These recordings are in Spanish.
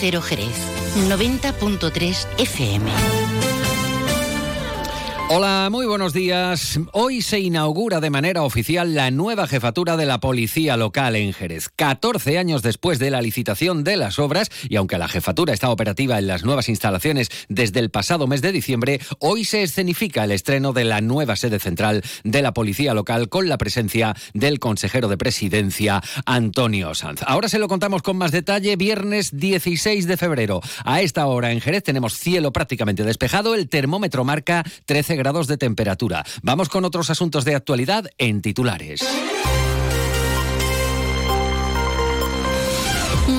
Jerez. 90.3 FM. Hola, muy buenos días. Hoy se inaugura de manera oficial la nueva jefatura de la policía local en Jerez. 14 años después de la licitación de las obras, y aunque la jefatura está operativa en las nuevas instalaciones desde el pasado mes de diciembre, hoy se escenifica el estreno de la nueva sede central de la policía local con la presencia del consejero de presidencia, Antonio Sanz. Ahora se lo contamos con más detalle. Viernes 16 de febrero. A esta hora en Jerez tenemos cielo prácticamente despejado. El termómetro marca 13 grados de temperatura. Vamos con otros asuntos de actualidad en titulares.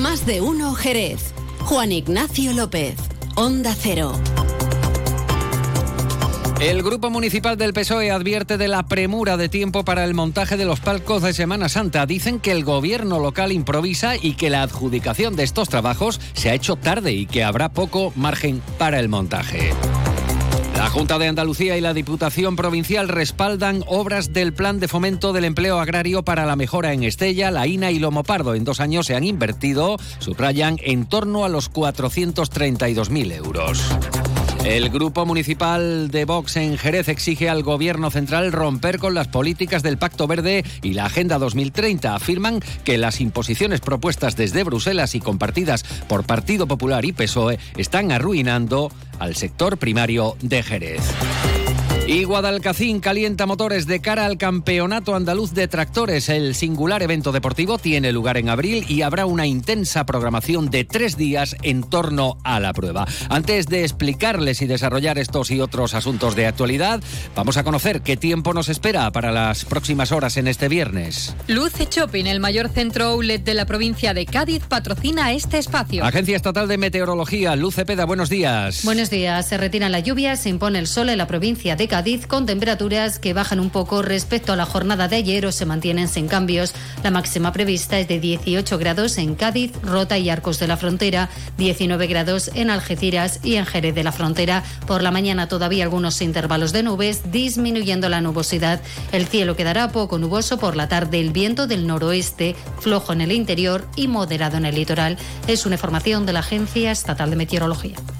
Más de uno Jerez. Juan Ignacio López. Onda Cero. El Grupo Municipal del PSOE advierte de la premura de tiempo para el montaje de los palcos de Semana Santa. Dicen que el gobierno local improvisa y que la adjudicación de estos trabajos se ha hecho tarde y que habrá poco margen para el montaje. La Junta de Andalucía y la Diputación Provincial respaldan obras del Plan de Fomento del Empleo Agrario para la mejora en Estella, La Ina y Lomopardo. En dos años se han invertido, subrayan, en torno a los 432.000 euros. El Grupo Municipal de Vox en Jerez exige al Gobierno Central romper con las políticas del Pacto Verde y la Agenda 2030. Afirman que las imposiciones propuestas desde Bruselas y compartidas por Partido Popular y PSOE están arruinando al sector primario de Jerez. Y Guadalcacín calienta motores de cara al Campeonato Andaluz de Tractores. El singular evento deportivo tiene lugar en abril y habrá una intensa programación de tres días en torno a la prueba. Antes de explicarles y desarrollar estos y otros asuntos de actualidad, vamos a conocer qué tiempo nos espera para las próximas horas en este viernes. Luce Shopping, el mayor centro outlet de la provincia de Cádiz, patrocina este espacio. Agencia Estatal de Meteorología, Luce Peda, buenos días. Buenos días. Se retiran las lluvias, se impone el sol en la provincia de Cádiz con temperaturas que bajan un poco respecto a la jornada de ayer o se mantienen sin cambios. La máxima prevista es de 18 grados en Cádiz, Rota y Arcos de la Frontera, 19 grados en Algeciras y en Jerez de la Frontera. Por la mañana todavía algunos intervalos de nubes, disminuyendo la nubosidad. El cielo quedará poco nuboso por la tarde. El viento del noroeste, flojo en el interior y moderado en el litoral. Es una información de la Agencia Estatal de Meteorología.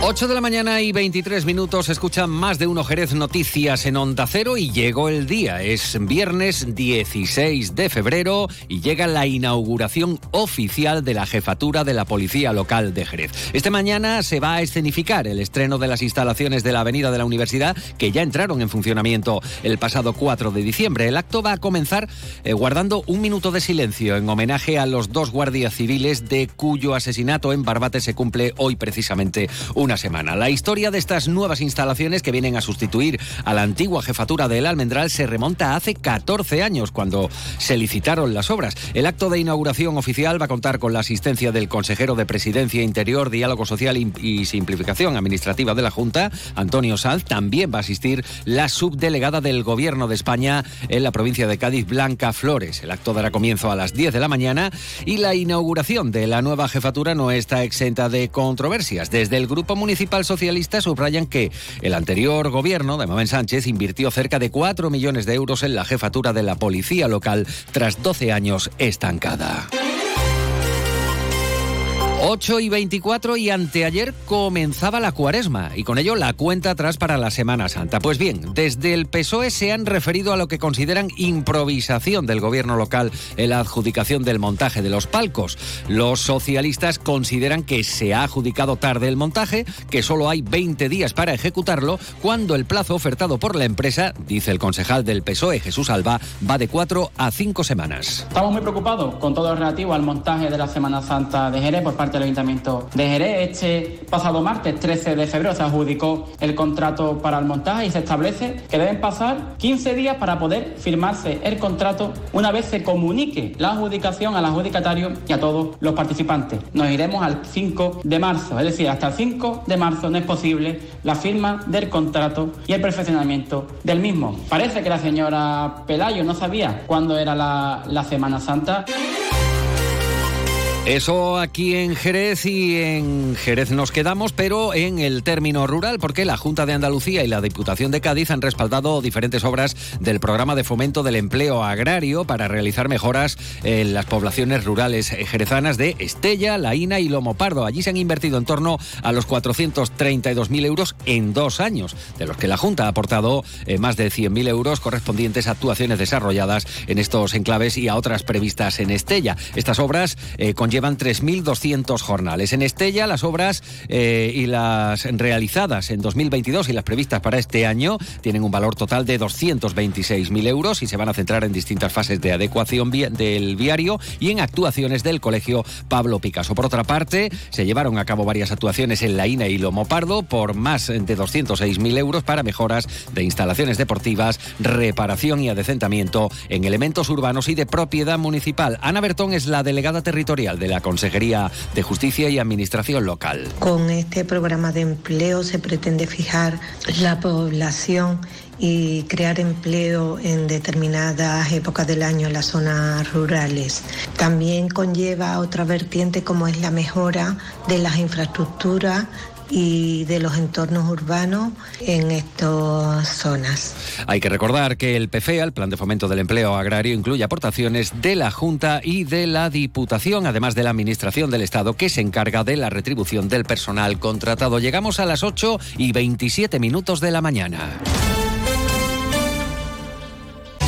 8 de la mañana y 23 minutos escuchan más de uno Jerez Noticias en Onda Cero y llegó el día. Es viernes 16 de febrero y llega la inauguración oficial de la jefatura de la Policía Local de Jerez. Este mañana se va a escenificar el estreno de las instalaciones de la Avenida de la Universidad que ya entraron en funcionamiento el pasado 4 de diciembre. El acto va a comenzar eh, guardando un minuto de silencio en homenaje a los dos guardias civiles de cuyo asesinato en Barbate se cumple hoy precisamente un una semana. La historia de estas nuevas instalaciones que vienen a sustituir a la antigua jefatura del Almendral se remonta a hace 14 años, cuando se licitaron las obras. El acto de inauguración oficial va a contar con la asistencia del consejero de Presidencia Interior, Diálogo Social y Simplificación Administrativa de la Junta, Antonio Sanz. También va a asistir la subdelegada del Gobierno de España en la provincia de Cádiz, Blanca Flores. El acto dará comienzo a las 10 de la mañana y la inauguración de la nueva jefatura no está exenta de controversias. Desde el Grupo Municipal Socialista subrayan que el anterior gobierno de Manuel Sánchez invirtió cerca de 4 millones de euros en la jefatura de la policía local tras 12 años estancada. 8 y 24 y anteayer comenzaba la cuaresma y con ello la cuenta atrás para la Semana Santa. Pues bien, desde el PSOE se han referido a lo que consideran improvisación del gobierno local en la adjudicación del montaje de los palcos. Los socialistas consideran que se ha adjudicado tarde el montaje, que solo hay 20 días para ejecutarlo, cuando el plazo ofertado por la empresa, dice el concejal del PSOE Jesús Alba, va de 4 a 5 semanas. Estamos muy preocupados con todo lo relativo al montaje de la Semana Santa de Jerez por parte parte del Ayuntamiento de Jerez. Este pasado martes 13 de febrero se adjudicó el contrato para el montaje y se establece que deben pasar 15 días para poder firmarse el contrato una vez se comunique la adjudicación al adjudicatario y a todos los participantes. Nos iremos al 5 de marzo, es decir, hasta el 5 de marzo no es posible la firma del contrato y el perfeccionamiento del mismo. Parece que la señora Pelayo no sabía cuándo era la, la Semana Santa. Eso aquí en Jerez y en Jerez nos quedamos, pero en el término rural, porque la Junta de Andalucía y la Diputación de Cádiz han respaldado diferentes obras del programa de fomento del empleo agrario para realizar mejoras en las poblaciones rurales jerezanas de Estella, Laína y Lomopardo. Allí se han invertido en torno a los 432.000 euros en dos años, de los que la Junta ha aportado eh, más de 100.000 euros correspondientes a actuaciones desarrolladas en estos enclaves y a otras previstas en Estella. Estas obras eh, conllevan llevan 3.200 jornales. En Estella, las obras eh, y las realizadas en 2022 y las previstas para este año tienen un valor total de 226.000 euros y se van a centrar en distintas fases de adecuación del viario y en actuaciones del Colegio Pablo Picasso. Por otra parte, se llevaron a cabo varias actuaciones en La Ina y Lomo Pardo por más de 206.000 euros para mejoras de instalaciones deportivas, reparación y adecentamiento en elementos urbanos y de propiedad municipal. Ana Bertón es la delegada territorial de la Consejería de Justicia y Administración Local. Con este programa de empleo se pretende fijar la población y crear empleo en determinadas épocas del año en las zonas rurales. También conlleva otra vertiente como es la mejora de las infraestructuras y de los entornos urbanos en estas zonas. Hay que recordar que el PFEA, el Plan de Fomento del Empleo Agrario, incluye aportaciones de la Junta y de la Diputación, además de la Administración del Estado, que se encarga de la retribución del personal contratado. Llegamos a las 8 y 27 minutos de la mañana.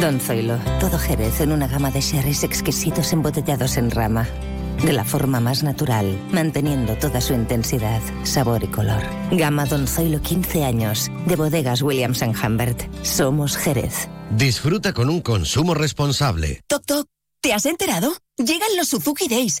Don Zoilo, todo Jerez en una gama de sherries exquisitos embotellados en rama. De la forma más natural, manteniendo toda su intensidad, sabor y color. Gama Don Zoilo 15 años, de bodegas Williams ⁇ Humbert. Somos Jerez. Disfruta con un consumo responsable. Toc Toc, ¿te has enterado? Llegan los Suzuki Days.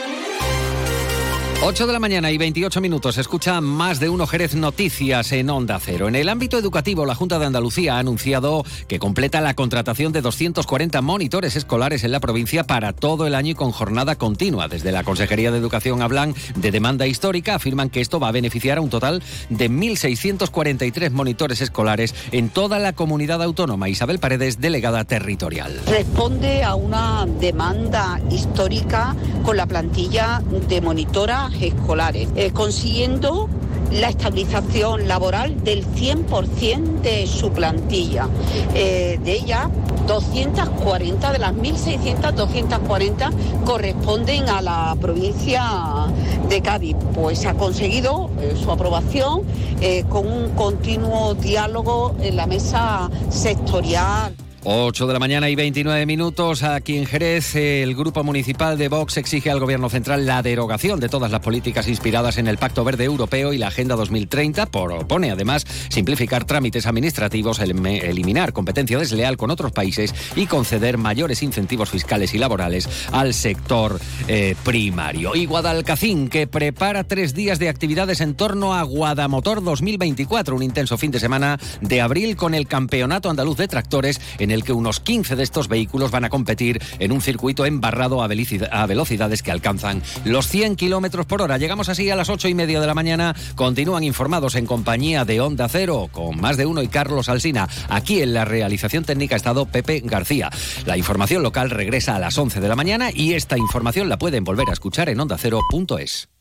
8 de la mañana y 28 minutos. Escucha más de uno Jerez Noticias en Onda Cero. En el ámbito educativo, la Junta de Andalucía ha anunciado que completa la contratación de 240 monitores escolares en la provincia para todo el año y con jornada continua. Desde la Consejería de Educación hablan de demanda histórica. Afirman que esto va a beneficiar a un total de 1.643 monitores escolares en toda la comunidad autónoma. Isabel Paredes, delegada territorial. Responde a una demanda histórica con la plantilla de monitora escolares, eh, consiguiendo la estabilización laboral del 100% de su plantilla. Eh, de ella, 240 de las 1.600, 240 corresponden a la provincia de Cádiz. Pues ha conseguido eh, su aprobación con un continuo diálogo en la mesa sectorial. 8 de la mañana y 29 minutos aquí en Jerez. El Grupo Municipal de Vox exige al Gobierno Central la derogación de todas las políticas inspiradas en el Pacto Verde Europeo y la Agenda 2030. Propone además simplificar trámites administrativos, eliminar competencia desleal con otros países y conceder mayores incentivos fiscales y laborales al sector eh, primario. Y Guadalcacín, que prepara tres días de actividades en torno a Guadamotor 2024, un intenso fin de semana de abril con el Campeonato Andaluz de Tractores en en el que unos 15 de estos vehículos van a competir en un circuito embarrado a, velocidades que alcanzan los 100 kilómetros por hora. Llegamos así a las 8 y media de la mañana. Continúan informados en compañía de Onda Cero con más de uno y Carlos Alsina. Aquí en la realización técnica estado Pepe García. La información local regresa a las 11 de la mañana y esta información la pueden volver a escuchar en ondacero.es.